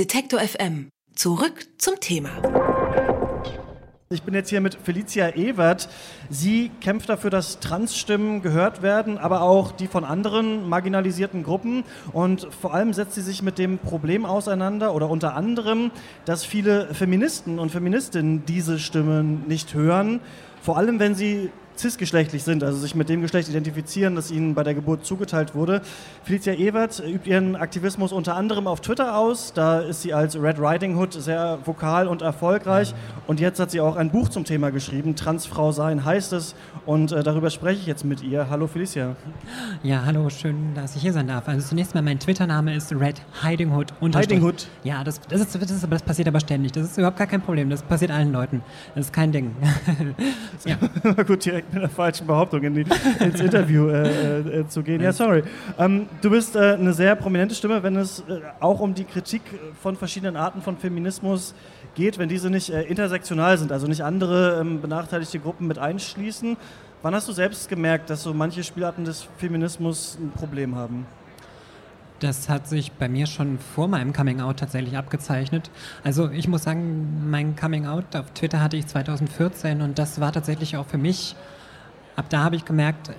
Detektor FM. Zurück zum Thema. Ich bin jetzt hier mit Felicia Ewert. Sie kämpft dafür, dass Transstimmen gehört werden, aber auch die von anderen marginalisierten Gruppen. Und vor allem setzt sie sich mit dem Problem auseinander oder unter anderem, dass viele Feministen und Feministinnen diese Stimmen nicht hören. Vor allem, wenn sie cisgeschlechtlich sind, also sich mit dem Geschlecht identifizieren, das ihnen bei der Geburt zugeteilt wurde. Felicia Ewert übt ihren Aktivismus unter anderem auf Twitter aus. Da ist sie als Red Riding Hood sehr vokal und erfolgreich. Und jetzt hat sie auch ein Buch zum Thema geschrieben. Transfrau sein heißt es. Und äh, darüber spreche ich jetzt mit ihr. Hallo Felicia. Ja, hallo, schön, dass ich hier sein darf. Also zunächst mal, mein Twitter-Name ist Red Hiding Hood. Hiding Hood? Ja, das, das, ist, das, ist, das passiert aber ständig. Das ist überhaupt gar kein Problem. Das passiert allen Leuten. Das ist kein Ding. ja. Gut, direkt mit einer falschen Behauptung in die, ins Interview äh, äh, zu gehen. Ja, sorry. Ähm, du bist äh, eine sehr prominente Stimme, wenn es äh, auch um die Kritik von verschiedenen Arten von Feminismus geht, wenn diese nicht äh, intersektional sind, also nicht andere ähm, benachteiligte Gruppen mit einschließen. Wann hast du selbst gemerkt, dass so manche Spielarten des Feminismus ein Problem haben? Das hat sich bei mir schon vor meinem Coming Out tatsächlich abgezeichnet. Also ich muss sagen, mein Coming Out auf Twitter hatte ich 2014 und das war tatsächlich auch für mich ab da habe ich gemerkt, äh,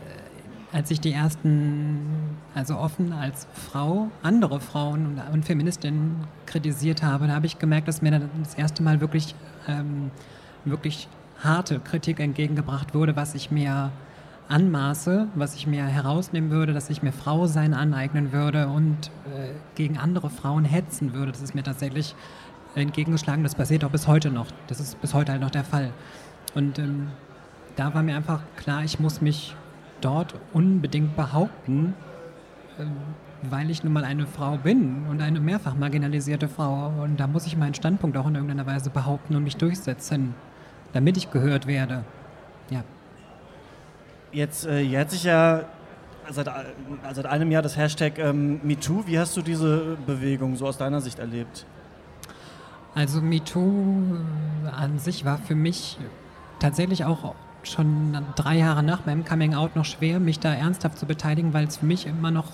als ich die ersten, also offen als Frau, andere Frauen und, Feministinnen kritisiert habe, da habe ich gemerkt, dass mir das erste Mal wirklich, ähm, wirklich harte Kritik entgegengebracht wurde, was ich mir anmaße, was ich mir herausnehmen würde, dass ich mir Frau sein aneignen würde und äh, gegen andere Frauen hetzen würde. Das ist mir tatsächlich entgegengeschlagen. Das passiert auch bis heute noch. Das ist bis heute halt noch der Fall. Und ähm, da war mir einfach klar, ich muss mich dort unbedingt behaupten, ähm, weil ich nun mal eine Frau bin und eine mehrfach marginalisierte Frau. Und da muss ich meinen Standpunkt auch in irgendeiner Weise behaupten und mich durchsetzen, damit ich gehört werde. Ja. Jetzt äh, jährt sich ja seit, äh, seit einem Jahr das Hashtag ähm, MeToo. Wie hast du diese Bewegung so aus deiner Sicht erlebt? Also MeToo an sich war für mich tatsächlich auch schon drei Jahre nach meinem Coming Out noch schwer, mich da ernsthaft zu beteiligen, weil es für mich immer noch,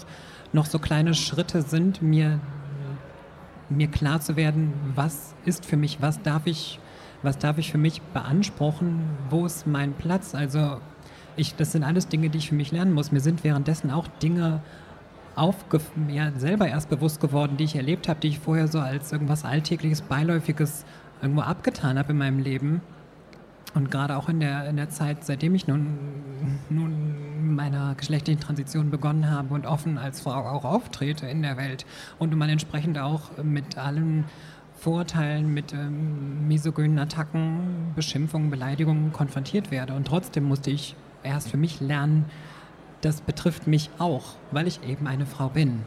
noch so kleine Schritte sind, mir, mir klar zu werden, was ist für mich, was darf ich, was darf ich für mich beanspruchen, wo ist mein Platz. Also ich, das sind alles Dinge, die ich für mich lernen muss. Mir sind währenddessen auch Dinge aufge ja, selber erst bewusst geworden, die ich erlebt habe, die ich vorher so als irgendwas Alltägliches, Beiläufiges irgendwo abgetan habe in meinem Leben. Und gerade auch in der, in der Zeit, seitdem ich nun, nun meiner geschlechtlichen Transition begonnen habe und offen als Frau auch auftrete in der Welt und man entsprechend auch mit allen Vorurteilen, mit ähm, misogynen Attacken, Beschimpfungen, Beleidigungen konfrontiert werde. Und trotzdem musste ich erst für mich lernen, das betrifft mich auch, weil ich eben eine Frau bin.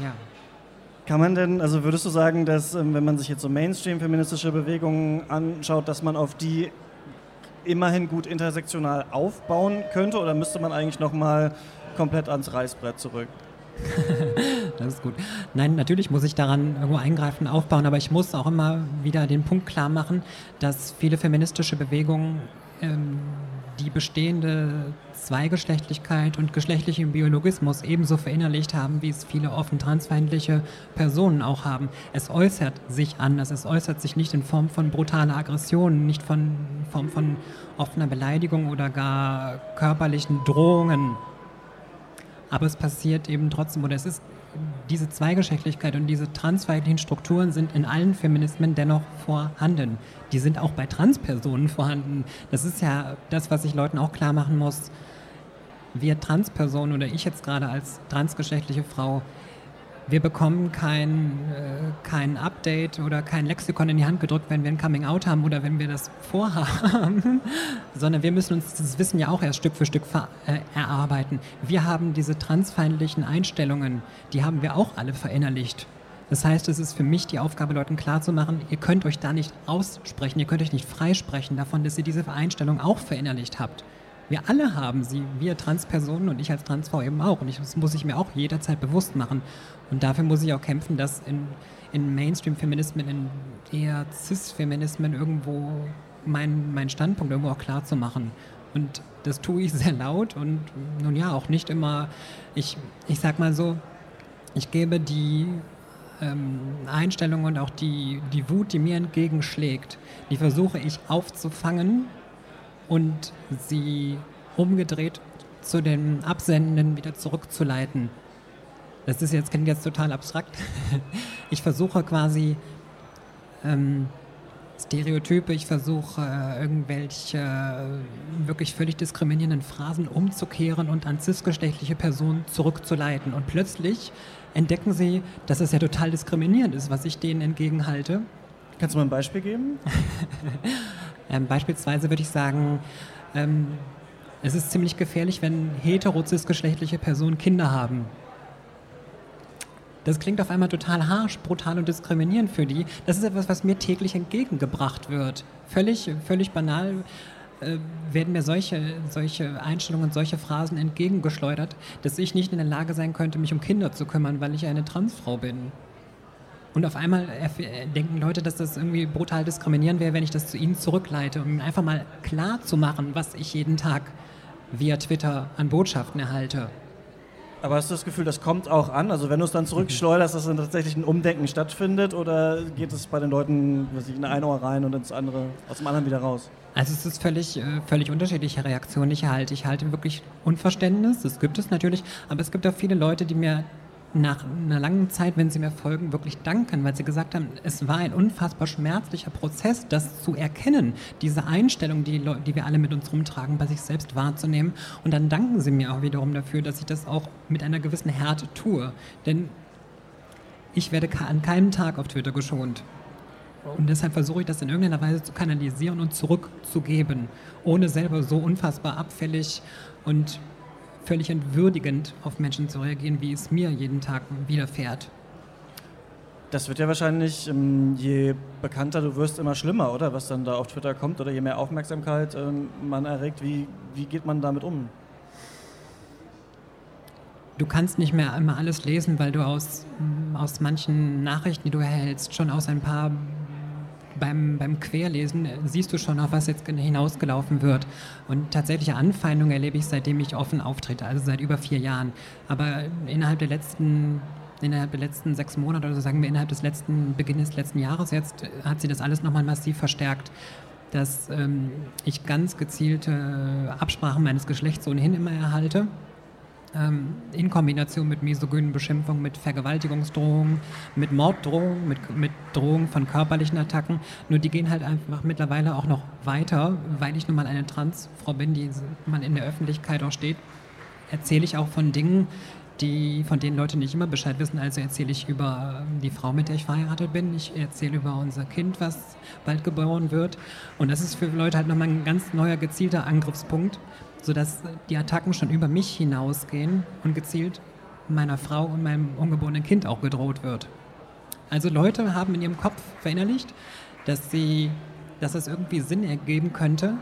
Ja. Kann man denn, also würdest du sagen, dass ähm, wenn man sich jetzt so Mainstream-feministische Bewegungen anschaut, dass man auf die immerhin gut intersektional aufbauen könnte oder müsste man eigentlich nochmal komplett ans Reißbrett zurück? das ist gut. Nein, natürlich muss ich daran irgendwo eingreifen, aufbauen, aber ich muss auch immer wieder den Punkt klar machen, dass viele feministische Bewegungen ähm, die bestehende Zweigeschlechtlichkeit und geschlechtlichen Biologismus ebenso verinnerlicht haben, wie es viele offen transfeindliche Personen auch haben. Es äußert sich anders, es äußert sich nicht in Form von brutaler Aggression, nicht in Form von offener Beleidigung oder gar körperlichen Drohungen. Aber es passiert eben trotzdem, oder es ist diese Zweigeschlechtlichkeit und diese transweiblichen Strukturen sind in allen Feminismen dennoch vorhanden. Die sind auch bei Transpersonen vorhanden. Das ist ja das, was ich Leuten auch klar machen muss. Wir Transpersonen oder ich jetzt gerade als transgeschlechtliche Frau, wir bekommen kein, äh, kein Update oder kein Lexikon in die Hand gedrückt, wenn wir ein Coming Out haben oder wenn wir das vorhaben, sondern wir müssen uns das Wissen ja auch erst Stück für Stück äh, erarbeiten. Wir haben diese transfeindlichen Einstellungen, die haben wir auch alle verinnerlicht. Das heißt, es ist für mich die Aufgabe, Leuten klarzumachen, ihr könnt euch da nicht aussprechen, ihr könnt euch nicht freisprechen davon, dass ihr diese Einstellung auch verinnerlicht habt. Wir alle haben sie, wir Transpersonen und ich als Transfrau eben auch. Und ich, das muss ich mir auch jederzeit bewusst machen. Und dafür muss ich auch kämpfen, dass in, in Mainstream-Feminismen, in eher Cis-Feminismen irgendwo mein, mein Standpunkt irgendwo auch klar zu machen. Und das tue ich sehr laut und nun ja, auch nicht immer, ich, ich sag mal so, ich gebe die ähm, Einstellung und auch die, die Wut, die mir entgegenschlägt, die versuche ich aufzufangen und sie umgedreht zu den Absendenden wieder zurückzuleiten. Das ist jetzt, klingt jetzt total abstrakt. Ich versuche quasi ähm, Stereotype, ich versuche äh, irgendwelche äh, wirklich völlig diskriminierenden Phrasen umzukehren und an cisgeschlechtliche Personen zurückzuleiten. Und plötzlich entdecken sie, dass es ja total diskriminierend ist, was ich denen entgegenhalte. Kannst du mal ein Beispiel geben? ähm, beispielsweise würde ich sagen, ähm, es ist ziemlich gefährlich, wenn hetero-cisgeschlechtliche Personen Kinder haben. Das klingt auf einmal total harsch, brutal und diskriminierend für die. Das ist etwas, was mir täglich entgegengebracht wird. Völlig, völlig banal äh, werden mir solche, solche Einstellungen, solche Phrasen entgegengeschleudert, dass ich nicht in der Lage sein könnte, mich um Kinder zu kümmern, weil ich eine Transfrau bin. Und auf einmal denken Leute, dass das irgendwie brutal diskriminierend wäre, wenn ich das zu ihnen zurückleite, um einfach mal klar zu machen, was ich jeden Tag via Twitter an Botschaften erhalte. Aber hast du das Gefühl, das kommt auch an? Also wenn du es dann zurückschleuderst, dass dann tatsächlich ein Umdenken stattfindet oder geht es bei den Leuten was ich, in ein Ohr rein und ins andere, aus dem anderen wieder raus? Also es ist völlig, äh, völlig unterschiedliche Reaktionen, ich erhalte. Ich halte wirklich Unverständnis, das gibt es natürlich, aber es gibt auch viele Leute, die mir nach einer langen Zeit, wenn sie mir folgen, wirklich danken, weil sie gesagt haben, es war ein unfassbar schmerzlicher Prozess, das zu erkennen, diese Einstellung, die, die wir alle mit uns rumtragen, bei sich selbst wahrzunehmen. Und dann danken sie mir auch wiederum dafür, dass ich das auch mit einer gewissen Härte tue. Denn ich werde an keinem Tag auf Twitter geschont. Und deshalb versuche ich das in irgendeiner Weise zu kanalisieren und zurückzugeben, ohne selber so unfassbar abfällig und völlig entwürdigend auf Menschen zu reagieren, wie es mir jeden Tag widerfährt. Das wird ja wahrscheinlich, ähm, je bekannter du wirst, immer schlimmer, oder? Was dann da auf Twitter kommt oder je mehr Aufmerksamkeit ähm, man erregt. Wie, wie geht man damit um? Du kannst nicht mehr immer alles lesen, weil du aus, aus manchen Nachrichten, die du erhältst, schon aus ein paar beim, beim Querlesen siehst du schon, auf was jetzt hinausgelaufen wird. Und tatsächliche Anfeindungen erlebe ich, seitdem ich offen auftrete, also seit über vier Jahren. Aber innerhalb der letzten innerhalb der letzten sechs Monate oder sagen wir innerhalb des letzten Beginn des letzten Jahres jetzt hat sie das alles nochmal massiv verstärkt, dass ähm, ich ganz gezielte Absprachen meines Geschlechts ohnehin immer erhalte ähm, in Kombination mit misogynen Beschimpfungen, mit Vergewaltigungsdrohungen, mit Morddrohungen, mit, mit Drohungen von körperlichen Attacken. Nur die gehen halt einfach mittlerweile auch noch weiter, weil ich nun mal eine Transfrau bin, die man in der Öffentlichkeit auch steht, erzähle ich auch von Dingen, die, von denen Leute nicht immer Bescheid wissen. Also erzähle ich über die Frau, mit der ich verheiratet bin. Ich erzähle über unser Kind, was bald geboren wird. Und das ist für Leute halt nochmal ein ganz neuer, gezielter Angriffspunkt, sodass die Attacken schon über mich hinausgehen und gezielt meiner Frau und meinem ungeborenen Kind auch gedroht wird. Also Leute haben in ihrem Kopf verinnerlicht, dass sie, dass es irgendwie Sinn ergeben könnte,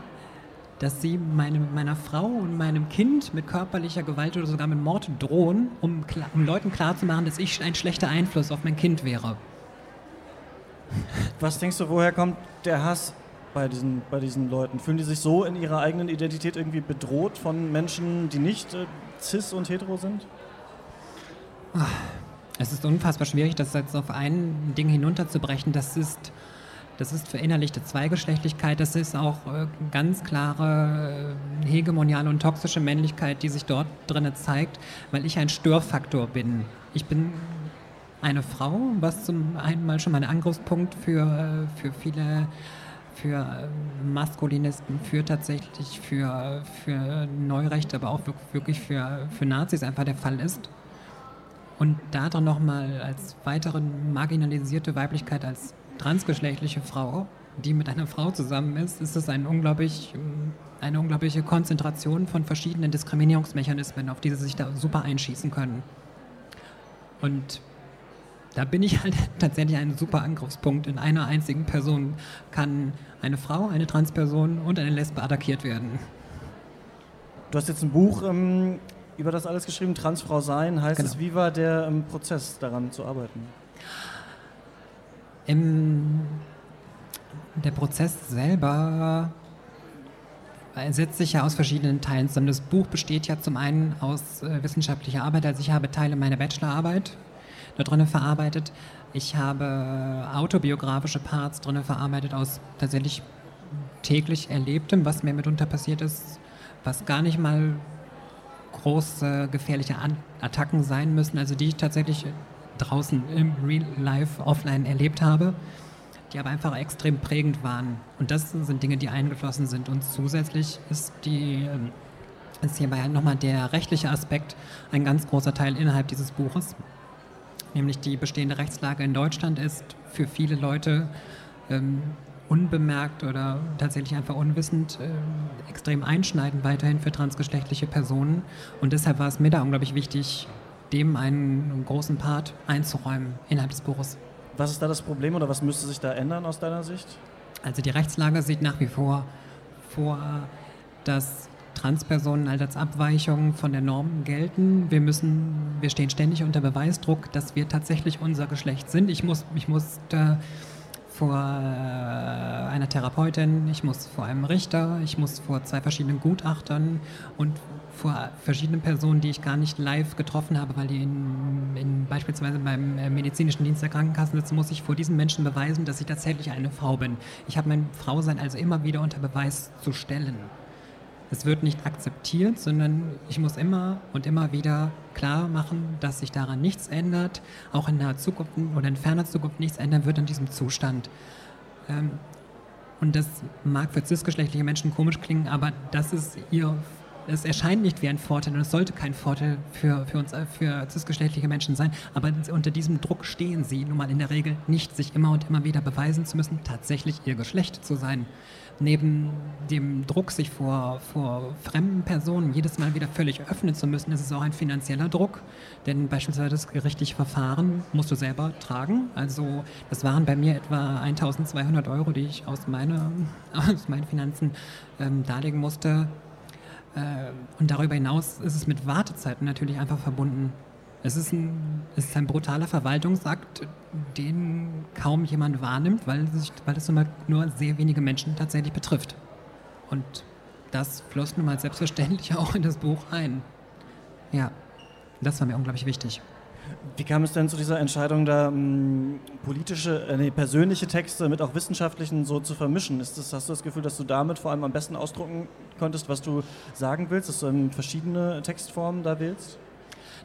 dass sie meine, meiner Frau und meinem Kind mit körperlicher Gewalt oder sogar mit Mord drohen, um, um Leuten klarzumachen, dass ich ein schlechter Einfluss auf mein Kind wäre. Was denkst du, woher kommt der Hass bei diesen, bei diesen Leuten? Fühlen die sich so in ihrer eigenen Identität irgendwie bedroht von Menschen, die nicht äh, cis und hetero sind? Es ist unfassbar schwierig, das jetzt auf ein Ding hinunterzubrechen. Das ist, das ist verinnerlichte Zweigeschlechtlichkeit, das ist auch äh, ganz klare äh, hegemoniale und toxische Männlichkeit, die sich dort drin zeigt, weil ich ein Störfaktor bin. Ich bin eine Frau, was zum einen mal schon mal ein Angriffspunkt für, äh, für viele für ähm, Maskulinisten, für tatsächlich für, für Neurechte, aber auch wirklich für, für Nazis einfach der Fall ist. Und da dann nochmal als weitere marginalisierte Weiblichkeit als transgeschlechtliche Frau, die mit einer Frau zusammen ist, ist es ein unglaublich, eine unglaubliche Konzentration von verschiedenen Diskriminierungsmechanismen, auf die sie sich da super einschießen können. Und da bin ich halt tatsächlich ein super Angriffspunkt. In einer einzigen Person kann eine Frau, eine Transperson und eine Lesbe attackiert werden. Du hast jetzt ein Buch ähm, über das alles geschrieben, Transfrau sein. Heißt genau. es, wie war der ähm, Prozess daran zu arbeiten? Im, der Prozess selber setzt sich ja aus verschiedenen Teilen zusammen. Das Buch besteht ja zum einen aus äh, wissenschaftlicher Arbeit, also ich habe Teile meiner Bachelorarbeit da drin verarbeitet. Ich habe autobiografische Parts drin verarbeitet aus tatsächlich täglich Erlebtem, was mir mitunter passiert ist, was gar nicht mal große gefährliche Attacken sein müssen, also die ich tatsächlich draußen im Real Life offline erlebt habe, die aber einfach extrem prägend waren. Und das sind Dinge, die eingeflossen sind. Und zusätzlich ist die ähm, ist hierbei nochmal der rechtliche Aspekt ein ganz großer Teil innerhalb dieses Buches. Nämlich die bestehende Rechtslage in Deutschland ist für viele Leute ähm, unbemerkt oder tatsächlich einfach unwissend äh, extrem einschneidend weiterhin für transgeschlechtliche Personen. Und deshalb war es mir da unglaublich wichtig, dem einen großen Part einzuräumen innerhalb des Buches. Was ist da das Problem oder was müsste sich da ändern aus deiner Sicht? Also die Rechtslage sieht nach wie vor vor, dass Transpersonen als Abweichung von der Norm gelten. Wir müssen, wir stehen ständig unter Beweisdruck, dass wir tatsächlich unser Geschlecht sind. Ich muss, ich muss vor äh, einer Therapeutin, ich muss vor einem Richter, ich muss vor zwei verschiedenen Gutachtern und vor verschiedenen Personen, die ich gar nicht live getroffen habe, weil die in, in beispielsweise beim äh, medizinischen Dienst der Krankenkassen sitzen, muss ich vor diesen Menschen beweisen, dass ich tatsächlich eine Frau bin. Ich habe mein Frausein also immer wieder unter Beweis zu stellen es wird nicht akzeptiert, sondern ich muss immer und immer wieder klar machen, dass sich daran nichts ändert, auch in naher Zukunft oder in ferner Zukunft nichts ändern wird an diesem Zustand. Ähm, und das mag für cisgeschlechtliche Menschen komisch klingen, aber das ist ihr, es erscheint nicht wie ein Vorteil und es sollte kein Vorteil für, für uns, äh, für cisgeschlechtliche Menschen sein, aber unter diesem Druck stehen sie nun mal in der Regel nicht, sich immer und immer wieder beweisen zu müssen, tatsächlich ihr Geschlecht zu sein neben dem Druck, sich vor, vor fremden Personen jedes Mal wieder völlig öffnen zu müssen, ist es auch ein finanzieller Druck. Denn beispielsweise das gerichtliche Verfahren musst du selber tragen. Also das waren bei mir etwa 1200 Euro, die ich aus, meine, aus meinen Finanzen ähm, darlegen musste. Äh, und darüber hinaus ist es mit Wartezeiten natürlich einfach verbunden. Es ist ein, es ist ein brutaler Verwaltungsakt, den kaum jemand wahrnimmt, weil, sich, weil es nur sehr wenige Menschen tatsächlich betrifft. Und das floss nun mal selbstverständlich auch in das Buch ein. Ja, das war mir unglaublich wichtig. Wie kam es denn zu dieser Entscheidung, da m, hm, politische, äh, nee, persönliche Texte mit auch wissenschaftlichen so zu vermischen? Ist das, hast du das Gefühl, dass du damit vor allem am besten ausdrucken konntest, was du sagen willst, dass du verschiedene Textformen da wählst?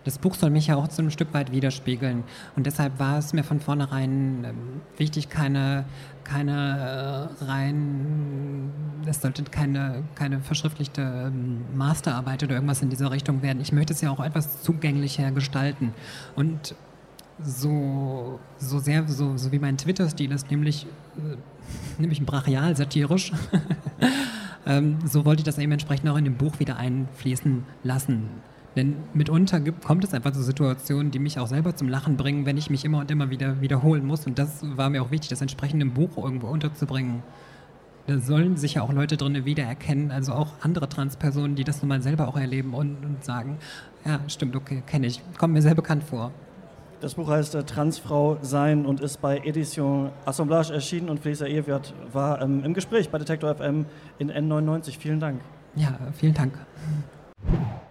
Das Buch soll mich ja auch so ein Stück weit widerspiegeln. Und deshalb war es mir von vornherein ähm, wichtig, keine, keine äh, rein, es sollte keine, keine verschriftlichte ähm, Masterarbeit oder irgendwas in dieser Richtung werden. Ich möchte es ja auch etwas zugänglicher gestalten. Und so, so sehr, so, so wie mein Twitter-Stil ist, nämlich, äh, nämlich brachial, satirisch, ähm, so wollte ich das eben entsprechend auch in dem Buch wieder einfließen lassen. Denn mitunter gibt, kommt es einfach zu Situationen, die mich auch selber zum Lachen bringen, wenn ich mich immer und immer wieder wiederholen muss. Und das war mir auch wichtig, das entsprechend im Buch irgendwo unterzubringen. Da sollen sich ja auch Leute drin wiedererkennen, also auch andere Transpersonen, die das nun mal selber auch erleben und, und sagen, ja, stimmt, okay, kenne ich, kommt mir sehr bekannt vor. Das Buch heißt äh, Transfrau sein und ist bei Edition Assemblage erschienen und Felicia Ewert war ähm, im Gespräch bei Detektor FM in N99. Vielen Dank. Ja, vielen Dank.